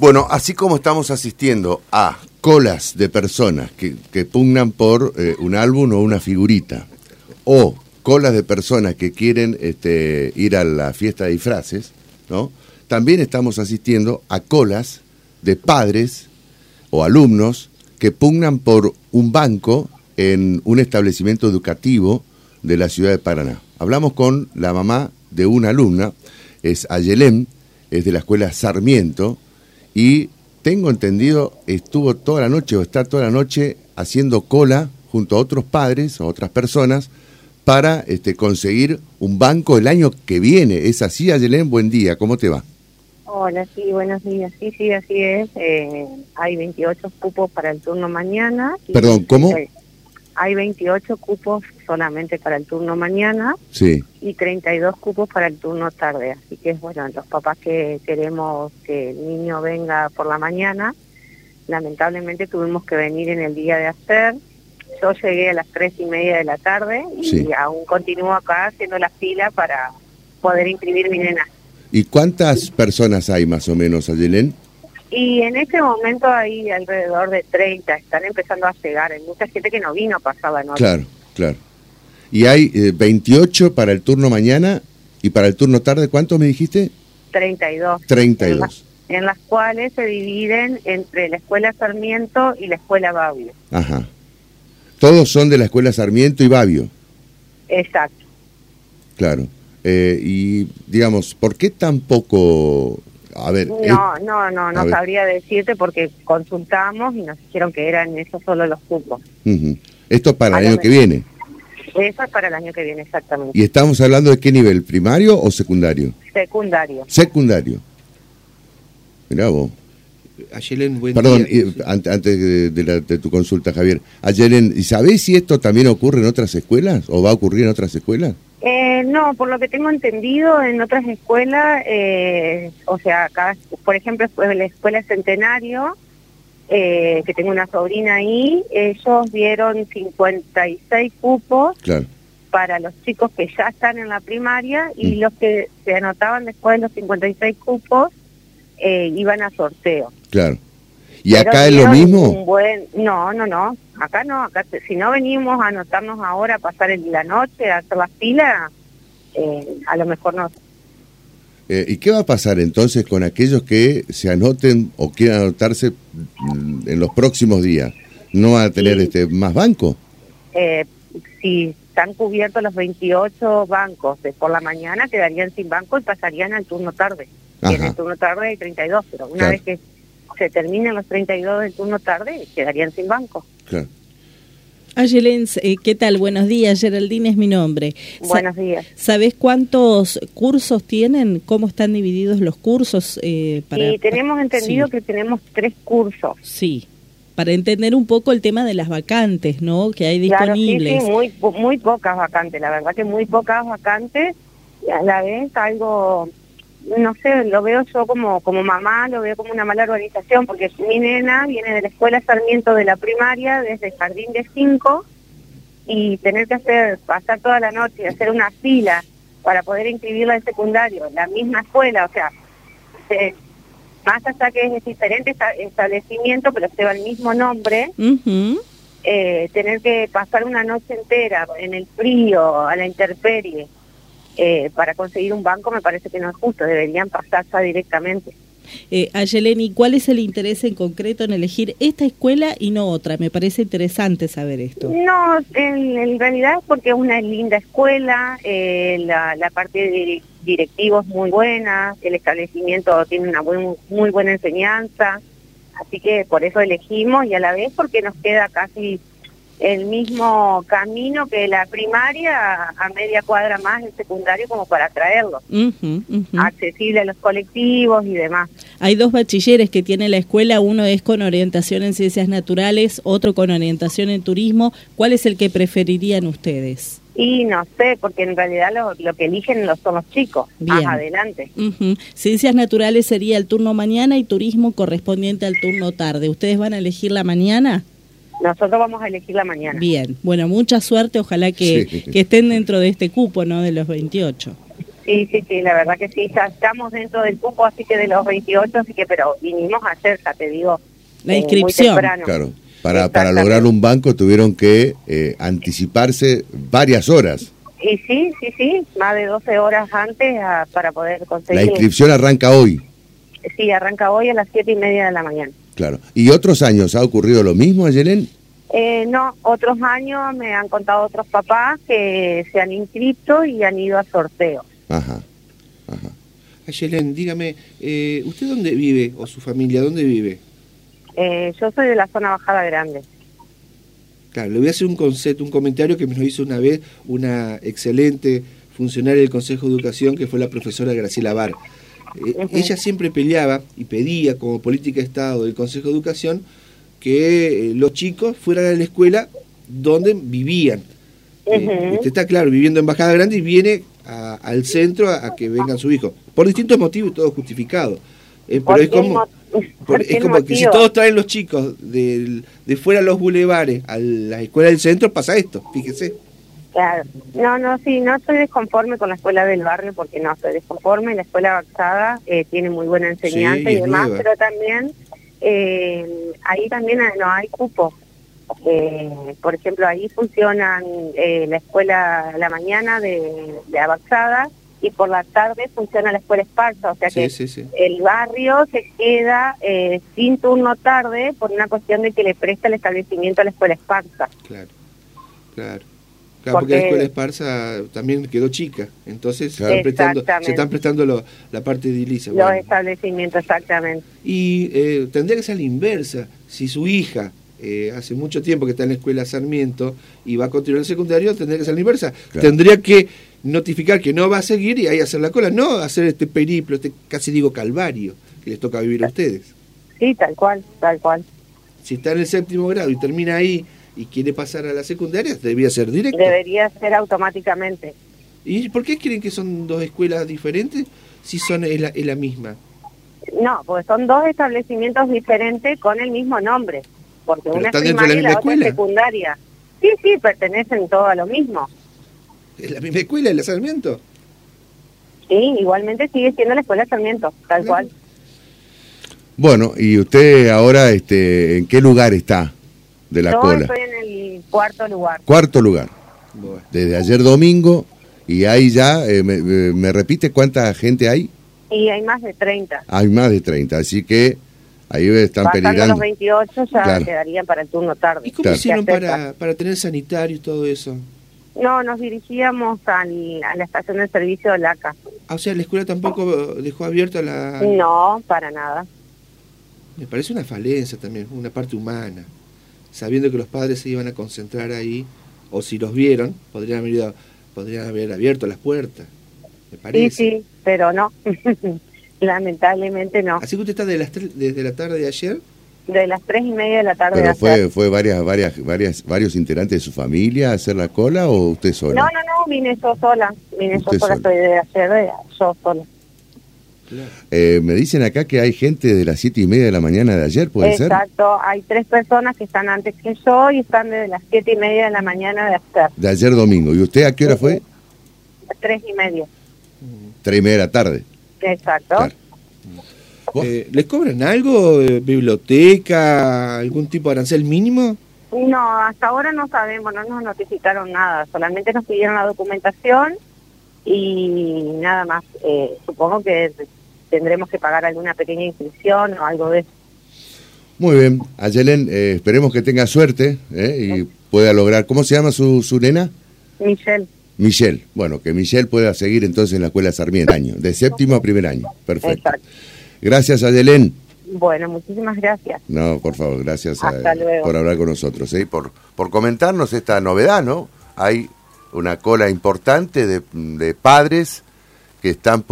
Bueno, así como estamos asistiendo a colas de personas que, pugnan por eh, un álbum o una figurita, o colas de personas que quieren este, ir a la fiesta de disfraces, ¿no? También estamos asistiendo a colas de padres o alumnos que pugnan por un banco en un establecimiento educativo de la ciudad de Paraná. Hablamos con la mamá de una alumna, es Ayelén, es de la escuela Sarmiento, y tengo entendido, estuvo toda la noche o está toda la noche haciendo cola junto a otros padres o otras personas para este, conseguir un banco el año que viene. ¿Es así, Ayelén? Buen día, ¿cómo te va? Hola, sí, buenos días. Sí, sí, así es. Eh, hay 28 cupos para el turno mañana. Perdón, ¿cómo? Eh, hay 28 cupos solamente para el turno mañana Sí, y 32 cupos para el turno tarde. Así que, bueno, los papás que queremos que el niño venga por la mañana, lamentablemente tuvimos que venir en el día de ayer. Yo llegué a las tres y media de la tarde y Sí. aún continúo acá haciendo la fila para poder inscribir mi nena. ¿Y cuántas personas hay más o menos, Ayelén? Y en este momento hay alrededor de 30, están empezando a llegar. Hay mucha gente que no vino pasada noche. Claro, claro. Y hay eh, 28 para el turno mañana y para el turno tarde, ¿cuánto me dijiste? 32. 32. En, la- en las cuales se dividen entre la escuela Sarmiento y la escuela Babio. Ajá. Todos son de la escuela Sarmiento y Babio, Exacto. claro. Eh, y digamos, ¿por qué tan poco? A ver, eh, No, no, no, no ver. sabría decirte porque consultamos y nos dijeron que eran esos solo los cupos. esto es para el año que viene. Eso es para el año que viene exactamente. ¿Y estamos hablando de qué nivel? ¿Primario o secundario? Secundario. Secundario. Mirá vos. Ayelen, buen Perdón, día. ante- antes de, de la- de tu consulta, Javier. Ayelen, ¿y sabés si esto también ocurre en otras escuelas o va a ocurrir en otras escuelas? Eh, no, por lo que tengo entendido, en otras escuelas, eh, o sea, acá, por ejemplo, en la escuela Centenario, eh, que tengo una sobrina ahí, ellos dieron 56 cupos Claro, para los chicos que ya están en la primaria y Mm. los que se anotaban después de los 56 cupos eh, iban a sorteo. claro. ¿Y Pero acá es lo mismo? buen, no, no, no. Acá no. Acá si no venimos a anotarnos ahora, a pasar el- la noche, a hacer la fila, eh, a lo mejor no. Eh, ¿Y qué va a pasar entonces con aquellos que se anoten o quieran anotarse mm, en los próximos días? ¿No van a tener Sí. este más banco? Eh, si están cubiertos los 28 bancos de por la mañana, quedarían sin banco y pasarían al turno tarde. Y en el turno tarde hay 32, pero una Claro. vez que se terminen los 32 del turno tarde, quedarían sin banco. Claro. Ayelén, eh, ¿qué tal? Buenos días, Geraldine es mi nombre. Sa- Buenos días. ¿Sabés cuántos cursos tienen? ¿Cómo están divididos los cursos? eh, para, y tenemos entendido sí, que tenemos tres cursos. Sí, para entender un poco el tema de las vacantes, ¿no? Que hay Claro, sí, disponibles. sí, muy, muy pocas vacantes, la verdad que muy pocas vacantes, y a la vez algo, no sé, lo veo yo como, como mamá, lo veo como una mala organización, porque mi nena viene de la escuela Sarmiento de la primaria, desde el jardín de 5, y tener que hacer, pasar toda la noche y hacer una fila para poder inscribirla en secundario, la misma escuela, o sea, se- más allá que es diferente esta- establecimiento, pero lleva el mismo nombre, eh, tener que pasar una noche entera en el frío, a la intemperie, eh, para conseguir un banco me parece que no es justo, deberían pasar ya directamente. Eh, Ayelén, ¿y cuál es el interés en concreto en elegir esta escuela y no otra? Me parece interesante saber esto. No, en, en realidad es porque es una linda escuela, eh, la, la parte de dire- directivo es muy buena, el establecimiento tiene una buen- muy buena enseñanza, así que por eso elegimos y a la vez porque nos queda casi el mismo camino que la primaria a media cuadra más el secundario como para traerlo. Accesible a los colectivos y demás. Hay dos bachilleres que tiene la escuela, uno es con orientación en ciencias naturales, otro con orientación en turismo. ¿Cuál es el que preferirían ustedes? Y no sé, porque en realidad lo, lo que eligen los, son los chicos, Bien. más adelante. Ciencias naturales sería el turno mañana y turismo correspondiente al turno tarde. ¿Ustedes van a elegir la mañana? Nosotros vamos a elegir la mañana. Bien, bueno, mucha suerte, ojalá que, Sí. que estén dentro de este cupo, ¿no? De los 28. Sí, sí, sí, la verdad que sí, ya estamos dentro del cupo, así que de los 28, así que, pero vinimos ayer, ya te digo. La eh, inscripción. Muy. Claro. Para, para lograr un banco tuvieron que eh, anticiparse varias horas. Y sí, sí, sí, más de 12 horas antes ah, para poder La conseguir. inscripción arranca hoy, Sí, arranca hoy a las siete y media de la mañana. Claro. ¿Y otros años ha ocurrido lo mismo, Ayelen? Eh, no, otros años me han contado otros papás que se han inscrito y han ido a sorteo. Ajá, ajá. Ayelen, dígame, eh, ¿usted dónde vive o su familia dónde vive? Eh, yo soy de la zona Bajada Grande. Claro, le voy a hacer un concepto, un comentario que me lo hizo una vez una excelente funcionaria del Consejo de Educación que fue la profesora Graciela Bar. Eh. Ella siempre peleaba y pedía como política de Estado del Consejo de Educación que eh, los chicos fueran a la escuela donde vivían. Eh, usted está claro, viviendo en Bajada Grande y viene a- al centro a, a que vengan sus hijos. Por distintos motivos y todo justificado. Eh, pero ¿Por es como, por- es como que si todos traen los chicos del- de fuera de los bulevares a la escuela del centro, pasa esto, fíjese. Claro. No, no, sí, no estoy desconforme con la escuela del barrio porque no estoy desconforme. La escuela avanzada eh, tiene muy buena enseñanza Sí, y demás, nueva. pero también eh, ahí también no hay cupo. Eh, por ejemplo, ahí funcionan la escuela a la mañana de, de avanzada y por la tarde funciona la escuela esparza, o sea Sí, que sí, el barrio se queda sin turno tarde por una cuestión de que le presta el establecimiento a la escuela esparza. Claro, claro. Claro, porque, Porque- la escuela Esparza también quedó chica, entonces se están prestando, Exactamente. se están prestando lo- la parte edilicia. Los bueno. establecimientos, exactamente. Y eh, tendría que ser la inversa. Si su hija eh, hace mucho tiempo que está en la escuela Sarmiento y va a continuar el secundario, tendría que ser la inversa. Claro. Tendría que notificar que no va a seguir y ahí hacer la cola, no hacer este periplo, este casi digo calvario que les toca vivir a ustedes. Sí, tal cual, tal cual. Si está en el séptimo grado y termina ahí y quiere pasar a la secundaria, debía ser directo. Debería ser automáticamente. ¿Y por qué creen que son dos escuelas diferentes si son es la, la misma? No, porque son dos establecimientos diferentes con el mismo nombre. Porque Pero una es están dentro de la primaria y la misma otra es escuela. secundaria. Sí, sí, pertenecen todos a lo mismo. ¿Es la misma escuela, el Sarmiento? Sí, igualmente sigue siendo la escuela Sarmiento, tal Claro. cual. Bueno, y usted ahora, este, ¿en qué lugar está de la Yo cola? estoy en el cuarto lugar. Cuarto lugar, Bueno. desde ayer domingo, y ahí ya, eh, me, me- me repite cuánta gente hay? Y hay más de 30. Hay más de 30, así que ahí están Pasando peligrando. los 28 ya Claro. quedarían para el turno tarde. ¿Y cómo Claro. hicieron para, para tener sanitario y todo eso? No, nos dirigíamos al- a la estación de servicio de LACA. Ah, o sea, la escuela tampoco dejó abierta la... No, para nada. Me parece una falencia también, una parte humana. Sabiendo que los padres se iban a concentrar ahí, o si los vieron, podrían haber, ido- podrían haber abierto las puertas. Me Sí, parece. sí, pero no. Lamentablemente no. Así que usted está de las tres- desde la tarde de ayer. De las tres y media de la tarde Pero de fue, ayer. fue varias, varias, varias, varios integrantes de su familia a hacer la cola o usted solo? No, no, no, vine yo sola. Vine yo sola, sola. estoy de ayer, yo sola. Claro. Eh, me dicen acá que hay gente de las siete y media de la mañana de ayer, ¿puede ser? Exacto, hay tres personas que están antes que yo y están desde las siete y media de la mañana de ayer. De ayer domingo. ¿Y usted a qué hora fue? Tres y media. Tres y media de la tarde. Exacto. Eh, ¿Les cobran algo? Eh, ¿Biblioteca? ¿Algún tipo de arancel mínimo? No, hasta ahora no sabemos, no nos notificaron nada, solamente nos pidieron la documentación y nada más. Eh, supongo que tendremos que pagar alguna pequeña inscripción o algo de eso. Muy bien. Ayelen, eh, esperemos que tenga suerte eh, y pueda lograr. ¿Cómo se llama su, su nena? Michelle, Michelle. Bueno, que Michelle pueda seguir entonces en la escuela Sarmiento. Año, de séptimo a primer año. Perfecto. exacto. Gracias, Ayelen. Bueno, muchísimas gracias. No, por favor, gracias a- por hablar con nosotros, ¿eh? por, por comentarnos esta novedad, ¿no? Hay una cola importante de, padres que están